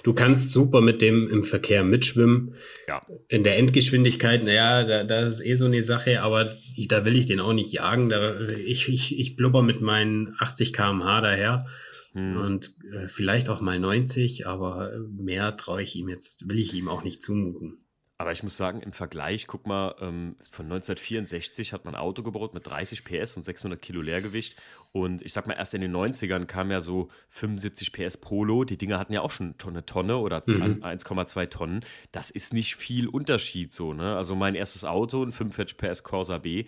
Speaker 2: du kannst super mit dem im Verkehr mitschwimmen. Ja. In der Endgeschwindigkeit, naja, da, das ist eh so eine Sache, aber da will ich den auch nicht jagen. Da, ich, ich, ich blubber mit meinen 80 km/h daher. Hm. Und äh, vielleicht auch mal 90, aber mehr traue ich ihm jetzt, will ich ihm auch nicht zumuten.
Speaker 1: Aber ich muss sagen, im Vergleich, guck mal, ähm, von 1964 hat man ein Auto gebaut mit 30 PS und 600 Kilo Leergewicht. Und ich sag mal, erst in den 90ern kam ja so 75 PS Polo. Die Dinger hatten ja auch schon eine Tonne oder mhm. 1,2 Tonnen. Das ist nicht viel Unterschied so. Ne? Also mein erstes Auto, ein 45 PS Corsa B,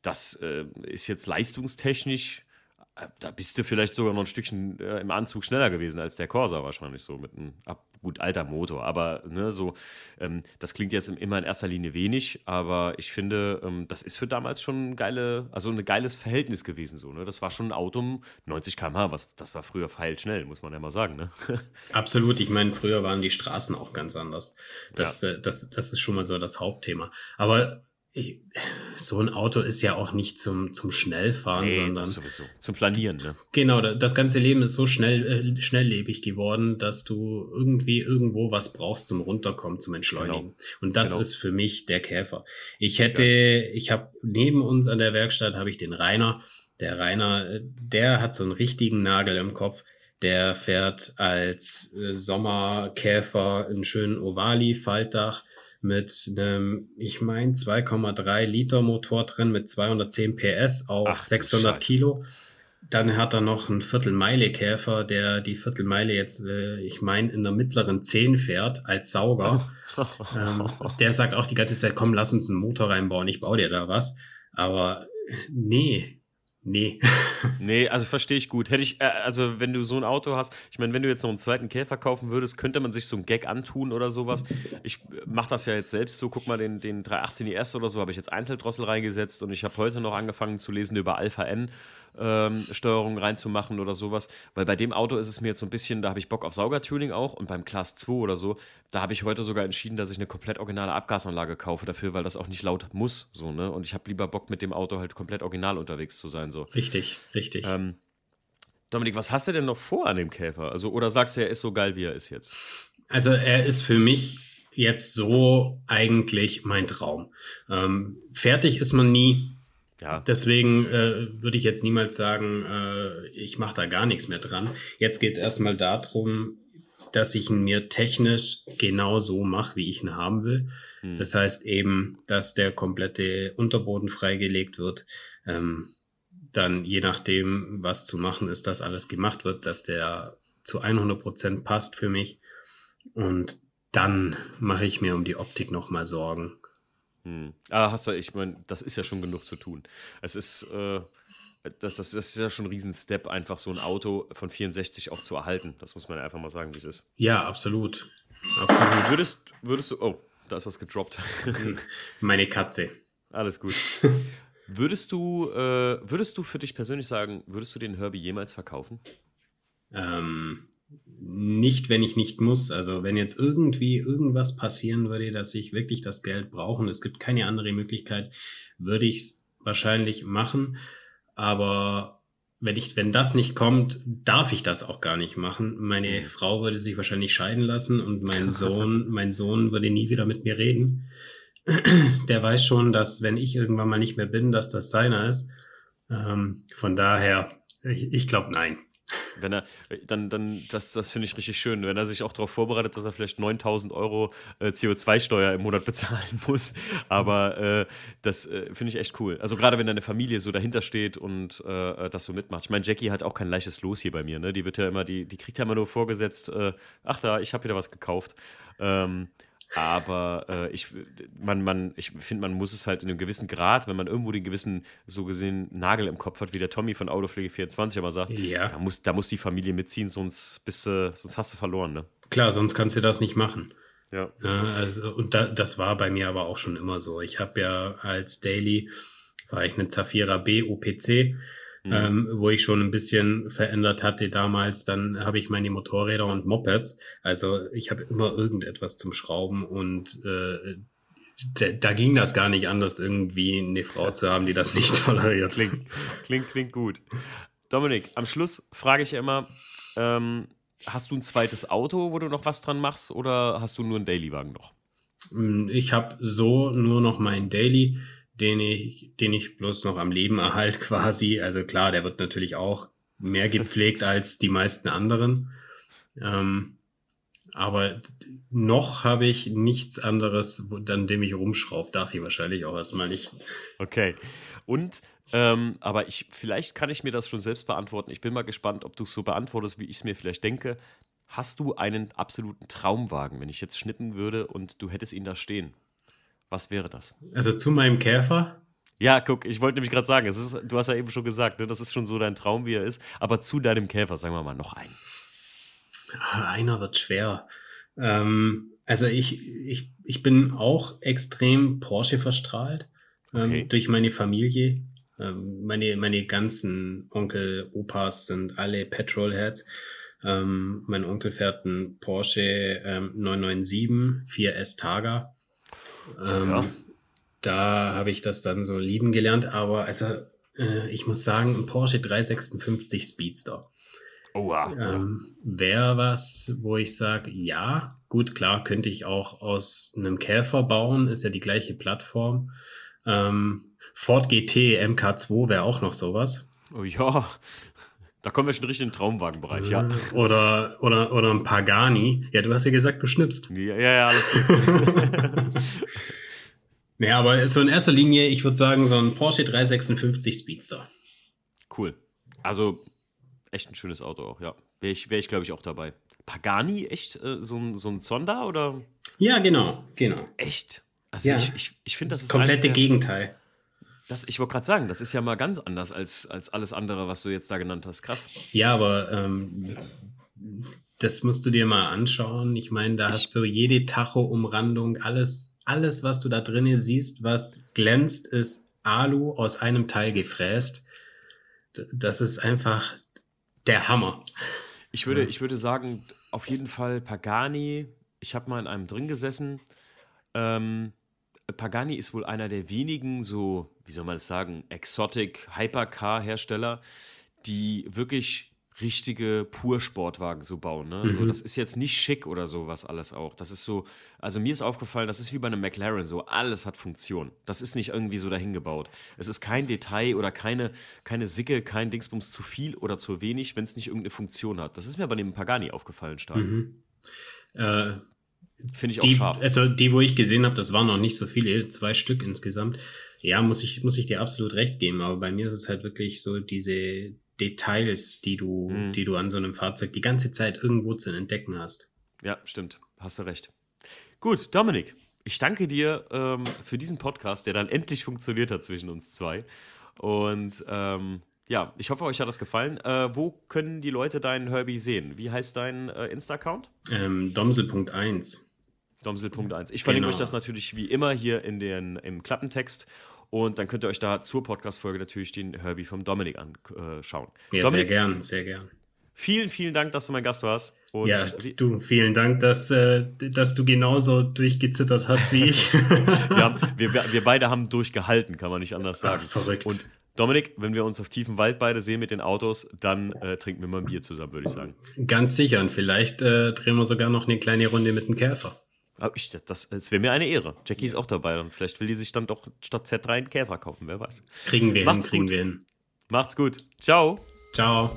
Speaker 1: das äh, ist jetzt leistungstechnisch da bist du vielleicht sogar noch ein Stückchen äh, im Anzug schneller gewesen als der Corsa wahrscheinlich so mit einem ab, gut alter Motor. Aber ne, so, ähm, das klingt jetzt immer in erster Linie wenig, aber ich finde, ähm, das ist für damals schon ein geile, also ein geiles Verhältnis gewesen. So, ne? Das war schon ein Auto 90 km/h, was das war früher schnell, muss man ja mal sagen. Ne? <laughs>
Speaker 2: Absolut, ich meine, früher waren die Straßen auch ganz anders. Das, ja. äh, das, das ist schon mal so das Hauptthema. Aber ich, so ein Auto ist ja auch nicht zum, zum Schnellfahren, nee, sondern
Speaker 1: sowieso. zum Planieren. Ne?
Speaker 2: Genau, das ganze Leben ist so schnell, äh, schnelllebig geworden, dass du irgendwie irgendwo was brauchst zum Runterkommen, zum Entschleunigen. Genau. Und das genau. ist für mich der Käfer. Ich hätte, ja. ich habe neben uns an der Werkstatt habe ich den Rainer. Der Rainer, äh, der hat so einen richtigen Nagel im Kopf. Der fährt als äh, Sommerkäfer einen schönen Ovali-Faltdach mit einem, ich meine, 2,3 Liter Motor drin mit 210 PS auf Ach, 600 Kilo. Dann hat er noch einen Viertelmeile-Käfer, der die Viertelmeile jetzt, äh, ich meine, in der mittleren 10 fährt als Sauger. <laughs> ähm, der sagt auch die ganze Zeit, komm, lass uns einen Motor reinbauen, ich baue dir da was. Aber nee, Nee. <laughs>
Speaker 1: nee, also verstehe ich gut. Hätte ich, äh, also wenn du so ein Auto hast, ich meine, wenn du jetzt noch einen zweiten Käfer kaufen würdest, könnte man sich so einen Gag antun oder sowas. Ich mache das ja jetzt selbst so, guck mal, den, den 318 IS oder so habe ich jetzt Einzeldrossel reingesetzt und ich habe heute noch angefangen zu lesen über Alpha N ähm, Steuerung reinzumachen oder sowas. Weil bei dem Auto ist es mir jetzt so ein bisschen, da habe ich Bock auf Saugertuning auch und beim Class 2 oder so, da habe ich heute sogar entschieden, dass ich eine komplett originale Abgasanlage kaufe dafür, weil das auch nicht laut muss. So, ne? Und ich habe lieber Bock mit dem Auto halt komplett original unterwegs zu sein. So.
Speaker 2: Richtig, richtig.
Speaker 1: Ähm, Dominik, was hast du denn noch vor an dem Käfer? Also, oder sagst du, er ist so geil, wie er ist jetzt?
Speaker 2: Also, er ist für mich jetzt so eigentlich mein Traum. Ähm, fertig ist man nie. Ja. Deswegen äh, würde ich jetzt niemals sagen, äh, ich mache da gar nichts mehr dran. Jetzt geht es erstmal darum, dass ich ihn mir technisch genau so mache, wie ich ihn haben will. Hm. Das heißt eben, dass der komplette Unterboden freigelegt wird. Ähm, dann je nachdem, was zu machen ist, dass alles gemacht wird, dass der zu 100 Prozent passt für mich. Und dann mache ich mir um die Optik nochmal Sorgen.
Speaker 1: Hm. Ah, hast du, ich meine, das ist ja schon genug zu tun. Es ist, äh, das, das, das ist ja schon ein Riesen-Step, einfach so ein Auto von 64 auch zu erhalten. Das muss man einfach mal sagen, wie es ist.
Speaker 2: Ja, absolut. Absolut.
Speaker 1: Würdest, würdest du, oh, da ist was gedroppt.
Speaker 2: Meine Katze.
Speaker 1: Alles gut. <laughs> Würdest du, äh, würdest du für dich persönlich sagen, würdest du den Herbie jemals verkaufen?
Speaker 2: Ähm, nicht, wenn ich nicht muss. Also wenn jetzt irgendwie irgendwas passieren würde, dass ich wirklich das Geld brauche und es gibt keine andere Möglichkeit, würde ich es wahrscheinlich machen. Aber wenn ich, wenn das nicht kommt, darf ich das auch gar nicht machen. Meine mhm. Frau würde sich wahrscheinlich scheiden lassen und mein <laughs> Sohn, mein Sohn würde nie wieder mit mir reden. <clears throat> Der weiß schon, dass wenn ich irgendwann mal nicht mehr bin, dass das seiner ist. Ähm, von daher, ich, ich glaube nein.
Speaker 1: Wenn er, dann, dann, das, das finde ich richtig schön, wenn er sich auch darauf vorbereitet, dass er vielleicht 9000 Euro äh, CO2-Steuer im Monat <laughs> bezahlen muss. Aber äh, das äh, finde ich echt cool. Also gerade wenn deine Familie so dahinter steht und äh, das so mitmacht. Ich meine, Jackie hat auch kein leichtes Los hier bei mir. Ne? Die wird ja immer, die, die kriegt ja immer nur vorgesetzt, äh, ach da, ich habe wieder was gekauft. Ähm, aber äh, ich, man, man, ich finde, man muss es halt in einem gewissen Grad, wenn man irgendwo den gewissen, so gesehen, Nagel im Kopf hat, wie der Tommy von Autopflege 24 immer sagt,
Speaker 2: ja.
Speaker 1: da, muss, da muss die Familie mitziehen, sonst, bist du, sonst hast du verloren. Ne?
Speaker 2: Klar, sonst kannst du das nicht machen.
Speaker 1: Ja.
Speaker 2: ja also, und da, das war bei mir aber auch schon immer so. Ich habe ja als Daily, war ich eine Zafira B OPC mhm. ähm, wo ich schon ein bisschen verändert hatte damals. Dann habe ich meine Motorräder und Mopeds. Also ich habe immer irgendetwas zum Schrauben und äh, da, da, ging das gar nicht anders, irgendwie eine Frau zu haben, die das nicht <laughs> toleriert.
Speaker 1: Klingt, klingt, klingt gut. Dominik, am Schluss frage ich ja immer, ähm, hast du ein zweites Auto, wo du noch was dran machst, oder hast du nur einen Daily-Wagen noch?
Speaker 2: Ich habe so nur noch meinen Daily den ich, den ich bloß noch am Leben erhalte <laughs> quasi. Also klar, der wird natürlich auch mehr gepflegt als die meisten anderen. Ähm, aber noch habe ich nichts anderes, an dem ich rumschraube. Darf ich wahrscheinlich auch erstmal nicht.
Speaker 1: Okay. Und, ähm, aber ich, vielleicht kann ich mir das schon selbst beantworten. Ich bin mal gespannt, ob du es so beantwortest, wie ich es mir vielleicht denke. Hast du einen absoluten Traumwagen, wenn ich jetzt schnippen würde und du hättest ihn da stehen? Was wäre das?
Speaker 2: Also zu meinem Käfer?
Speaker 1: Ja, guck, ich wollte nämlich gerade sagen, es ist, du hast ja eben schon gesagt, ne, das ist schon so dein Traum, wie er ist. Aber zu deinem Käfer, sagen wir mal, noch einen.
Speaker 2: Ah, einer wird schwer. Ähm, also ich, ich, ich bin auch extrem Porsche verstrahlt ähm, okay. durch meine Familie. Ähm, meine, meine ganzen Onkel, Opas sind alle Petrolheads. Ähm, mein Onkel fährt einen Porsche 997 4S Targa. Ähm, ja. Da habe ich das dann so lieben gelernt, aber also äh, ich muss sagen, ein Porsche 356 Speedster.
Speaker 1: Oh, wow.
Speaker 2: Ähm, Wäre was, wo ich sage, ja, gut, klar, könnte ich auch aus einem Käfer bauen, ist ja die gleiche Plattform. Ähm, Ford GT MK2 wäre auch noch sowas.
Speaker 1: Oh ja, da kommen wir schon richtig in den Traumwagenbereich, ja. <laughs>
Speaker 2: Oder, oder, oder ein Pagani. Ja, du hast ja gesagt, du schnippst.
Speaker 1: Ja, ja, ja alles gut. <laughs>
Speaker 2: naja, aber so in erster Linie, ich würde sagen, so ein Porsche 356 Speedster.
Speaker 1: Cool. Also, echt ein schönes Auto auch, ja. Wäre ich, wär ich glaube ich, auch dabei. Pagani, echt äh, so, ein, so ein Zonda, oder?
Speaker 2: Ja, genau, genau.
Speaker 1: Echt?
Speaker 2: Also ja.
Speaker 1: ich, ich, ich finde, das, das ist
Speaker 2: komplette Gegenteil.
Speaker 1: Das, ich wollte gerade sagen, das ist ja mal ganz anders als, als alles andere, was du jetzt da genannt hast. Krass.
Speaker 2: Ja, aber ähm, das musst du dir mal anschauen. Ich meine, da ich, hast du jede Tacho-Umrandung, alles, alles, was du da drinnen siehst, was glänzt, ist Alu aus einem Teil gefräst. Das ist einfach der Hammer.
Speaker 1: Ich würde, ja. ich würde sagen, auf jeden Fall Pagani. Ich habe mal in einem drin gesessen. Ähm, Pagani ist wohl einer der wenigen so, wie soll man das sagen, Exotic Hypercar-Hersteller, die wirklich richtige Pur-Sportwagen so bauen. Ne? Mhm. So, das ist jetzt nicht schick oder sowas alles auch. Das ist so, also mir ist aufgefallen, das ist wie bei einem McLaren so, alles hat Funktion. Das ist nicht irgendwie so dahingebaut. Es ist kein Detail oder keine, keine Sicke, kein Dingsbums zu viel oder zu wenig, wenn es nicht irgendeine Funktion hat. Das ist mir bei dem Pagani aufgefallen stark.
Speaker 2: Mhm. Äh,
Speaker 1: Finde ich
Speaker 2: auch
Speaker 1: die, scharf.
Speaker 2: Also die, wo ich gesehen habe, das waren noch nicht so viele, zwei Stück insgesamt. Ja, muss ich, muss ich dir absolut recht geben. Aber bei mir ist es halt wirklich so diese Details, die du, mhm. die du an so einem Fahrzeug die ganze Zeit irgendwo zu entdecken hast.
Speaker 1: Ja, stimmt. Hast du recht. Gut, Dominik, ich danke dir ähm, für diesen Podcast, der dann endlich funktioniert hat zwischen uns zwei. Und ähm, ja, ich hoffe, euch hat das gefallen. Äh, wo können die Leute deinen Herbie sehen? Wie heißt dein äh, Insta-Account?
Speaker 2: Ähm, Domsel.1.
Speaker 1: Domsel.1. Ich verlinke genau. euch das natürlich wie immer hier in den, im Klappentext. Und dann könnt ihr euch da zur Podcast-Folge natürlich den Herbie vom Dominik anschauen.
Speaker 2: Ja,
Speaker 1: Dominik,
Speaker 2: sehr gern, sehr gern.
Speaker 1: Vielen, vielen Dank, dass du mein Gast warst.
Speaker 2: Und ja, du, vielen Dank, dass, äh, dass du genauso durchgezittert hast wie ich. <laughs>
Speaker 1: wir, haben, <laughs> wir, wir, beide haben durchgehalten, kann man nicht anders sagen.
Speaker 2: Ach, verrückt.
Speaker 1: Und Dominik, wenn wir uns auf tiefem Wald beide sehen mit den Autos, dann äh, trinken wir mal ein Bier zusammen, würde ich sagen.
Speaker 2: Ganz sicher. Und vielleicht äh, drehen wir sogar noch eine kleine Runde mit dem Käfer.
Speaker 1: Ich, das das wäre mir eine Ehre. Jackie yes. ist auch dabei und vielleicht will die sich dann doch statt Z3 einen Käfer kaufen, wer weiß.
Speaker 2: Kriegen wir Macht's hin, kriegen gut. wir hin.
Speaker 1: Macht's gut. Ciao.
Speaker 2: Ciao.